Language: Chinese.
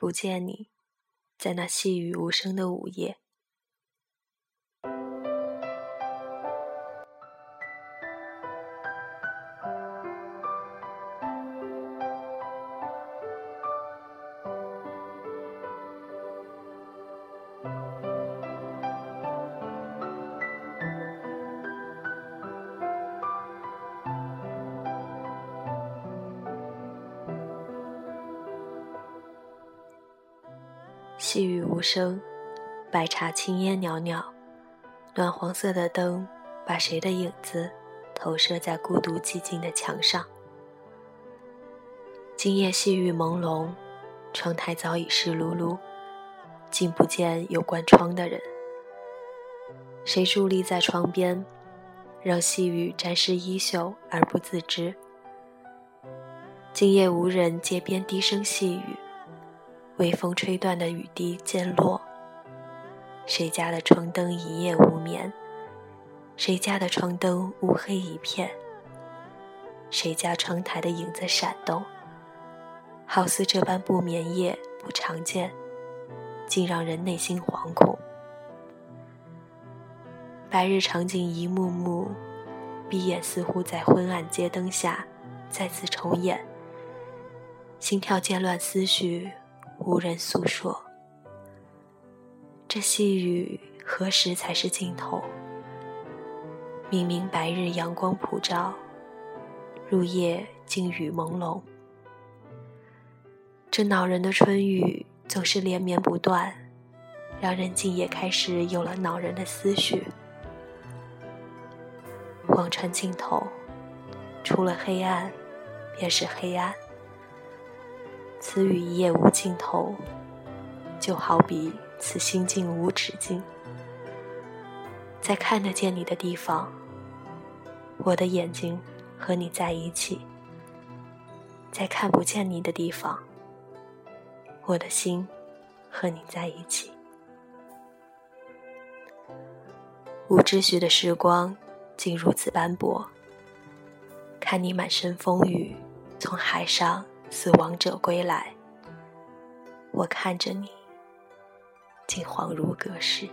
不见你，在那细雨无声的午夜。细雨无声，白茶青烟袅袅，暖黄色的灯把谁的影子投射在孤独寂静的墙上。今夜细雨朦胧，窗台早已湿漉漉，竟不见有关窗的人。谁伫立在窗边，让细雨沾湿衣袖而不自知？今夜无人街边低声细语。微风吹断的雨滴渐落。谁家的窗灯一夜无眠？谁家的窗灯乌黑一片？谁家窗台的影子闪动？好似这般不眠夜不常见，竟让人内心惶恐。白日场景一幕幕，闭眼似乎在昏暗街灯下再次重演。心跳渐乱，思绪。无人诉说，这细雨何时才是尽头？明明白日阳光普照，入夜竟雨朦胧。这恼人的春雨总是连绵不断，让人竟也开始有了恼人的思绪。望穿尽头，除了黑暗，便是黑暗。此雨一夜无尽头，就好比此心境无止境。在看得见你的地方，我的眼睛和你在一起；在看不见你的地方，我的心和你在一起。无秩序的时光竟如此斑驳，看你满身风雨，从海上。死亡者归来，我看着你，竟恍如隔世。